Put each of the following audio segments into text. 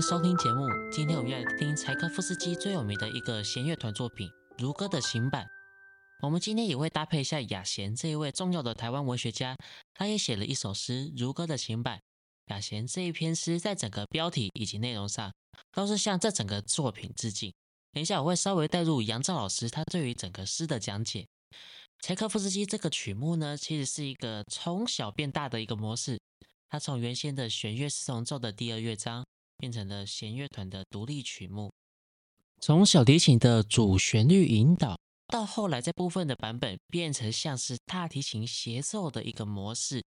收听节目。今天我们要来听柴可夫斯基最有名的一个弦乐团作品《如歌的行版》。我们今天也会搭配一下雅贤这一位重要的台湾文学家，他也写了一首诗《如歌的行版》。雅贤这一篇诗在整个标题以及内容上，都是向这整个作品致敬。等一下我会稍微带入杨照老师他对于整个诗的讲解。柴可夫斯基这个曲目呢，其实是一个从小变大的一个模式。他从原先的弦乐四重奏的第二乐章，变成了弦乐团的独立曲目。从小提琴的主旋律引导，到后来在部分的版本变成像是大提琴协奏的一个模式。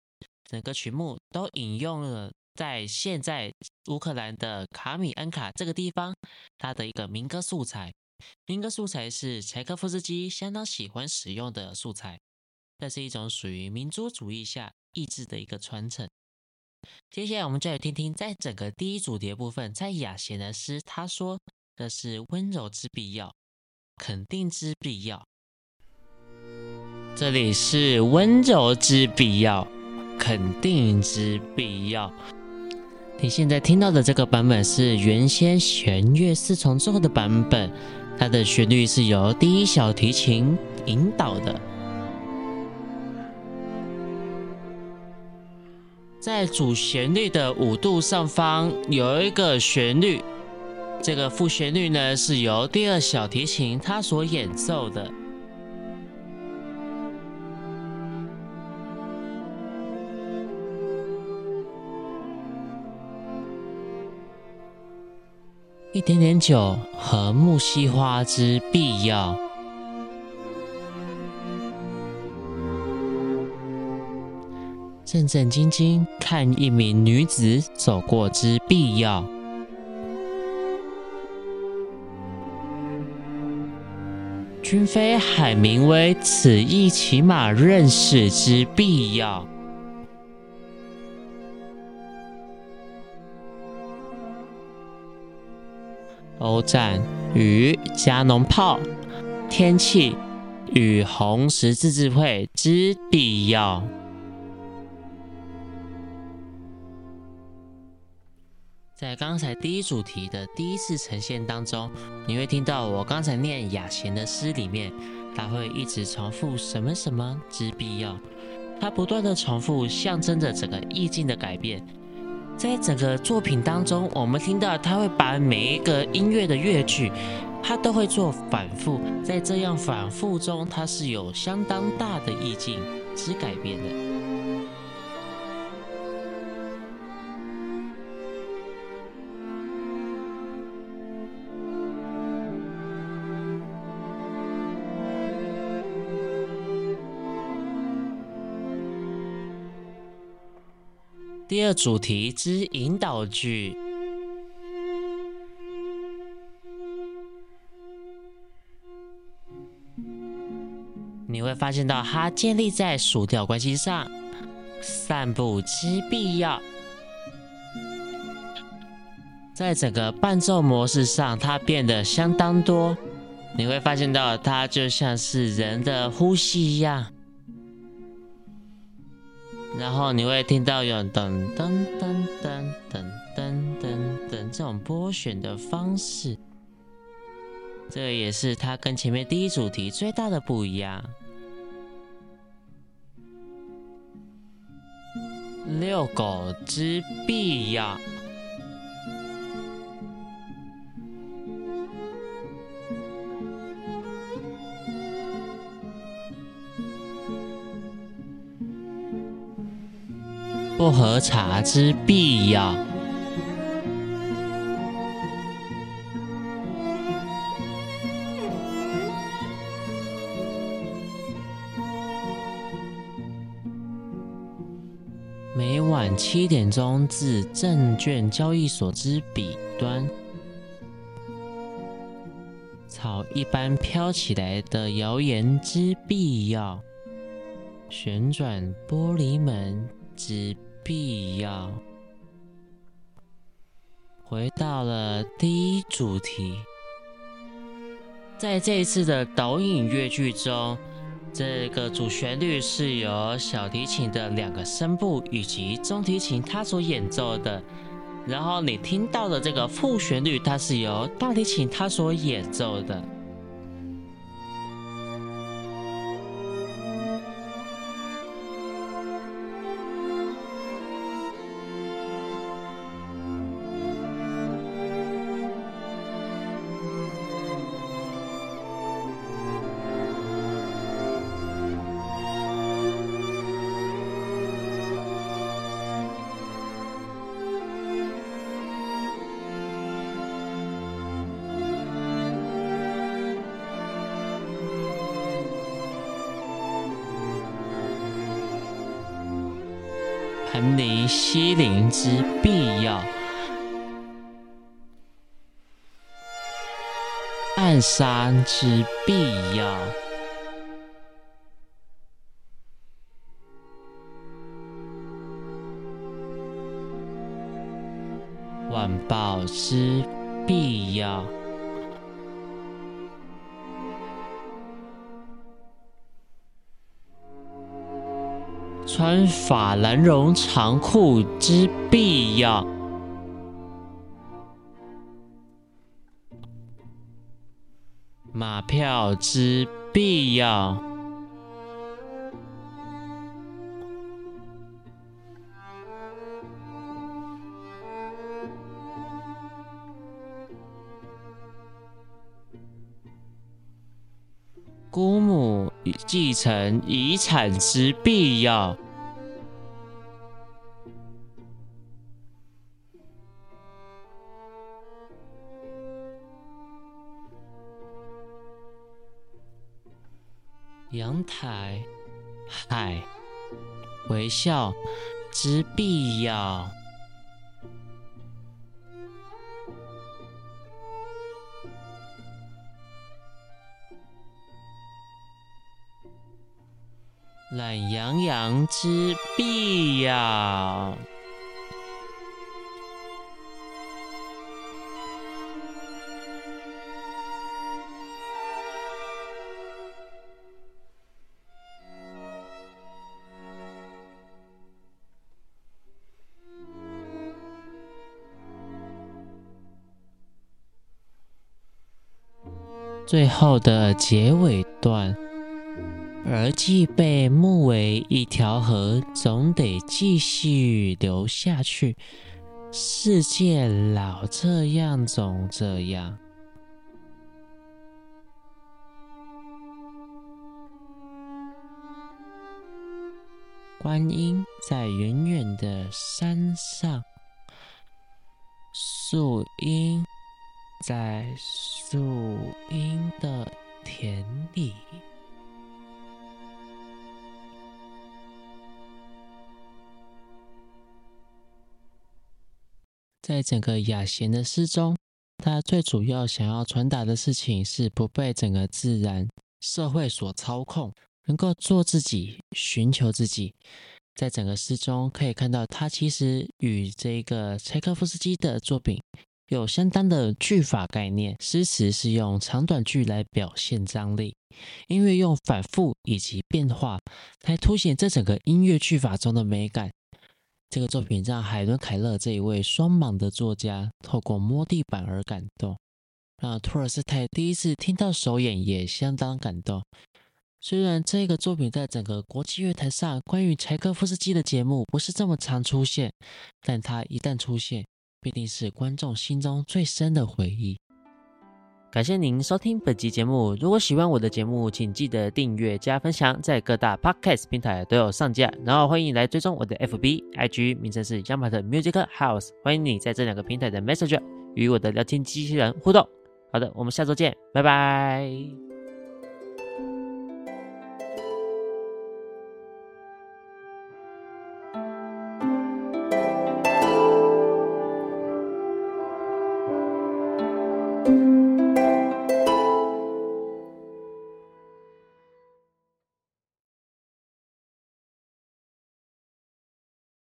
整个曲目都引用了在现在乌克兰的卡米恩卡这个地方，它的一个民歌素材。民歌素材是柴可夫斯基相当喜欢使用的素材，这是一种属于民族主义下意志的一个传承。接下来我们就来听听，在整个第一组叠部分，在雅贤的诗，他说的是温柔之必要，肯定之必要。这里是温柔之必要，肯定之必要。你现在听到的这个版本是原先弦乐四重奏的版本。它的旋律是由第一小提琴引导的，在主旋律的五度上方有一个旋律，这个副旋律呢是由第二小提琴它所演奏的。一点点酒和木樨花之必要，正正经经看一名女子走过之必要，君非海明威，此亦起码认识之必要。欧战与加农炮，天气与红十字字会之必要。在刚才第一主题的第一次呈现当中，你会听到我刚才念雅贤的诗里面，他会一直重复什么什么之必要，他不断的重复，象征着整个意境的改变。在整个作品当中，我们听到他会把每一个音乐的乐句，他都会做反复，在这样反复中，它是有相当大的意境之改变的。第二主题之引导句，你会发现到它建立在属调关系上，散步之必要，在整个伴奏模式上，它变得相当多。你会发现到它就像是人的呼吸一样。然后你会听到有噔噔噔噔噔噔噔噔这种拨弦的方式，这也是它跟前面第一主题最大的不一样。遛狗之必要。不喝茶之必要，每晚七点钟至证券交易所之彼端，草一般飘起来的谣言之必要，旋转玻璃门之。必要回到了第一主题，在这一次的导引乐句中，这个主旋律是由小提琴的两个声部以及中提琴它所演奏的。然后你听到的这个副旋律，它是由大提琴它所演奏的。盘尼西林之必要，暗山之必要，晚报之必要。穿法兰绒长裤之必要，马票之必要，姑母继承遗产之必要。阳台，海，微笑之必要。懒洋洋之必要。最后的结尾段，而既被目为一条河，总得继续流下去。世界老这样，总这样。观音在远远的山上，树荫。在树荫的田里，在整个雅贤的诗中，他最主要想要传达的事情是不被整个自然社会所操控，能够做自己，寻求自己。在整个诗中可以看到，他其实与这个柴可夫斯基的作品。有相当的句法概念，诗词是用长短句来表现张力，音乐用反复以及变化来凸显这整个音乐句法中的美感。这个作品让海伦·凯勒这一位双盲的作家透过摸地板而感动，让托尔斯泰第一次听到首演也相当感动。虽然这个作品在整个国际乐坛上关于柴可夫斯基的节目不是这么常出现，但他一旦出现。必定是观众心中最深的回忆。感谢您收听本集节目。如果喜欢我的节目，请记得订阅加分享，在各大 podcast 平台都有上架。然后欢迎来追踪我的 FB、IG，名称是 y a m a t Music House。欢迎你在这两个平台的 Messenger 与我的聊天机器人互动。好的，我们下周见，拜拜。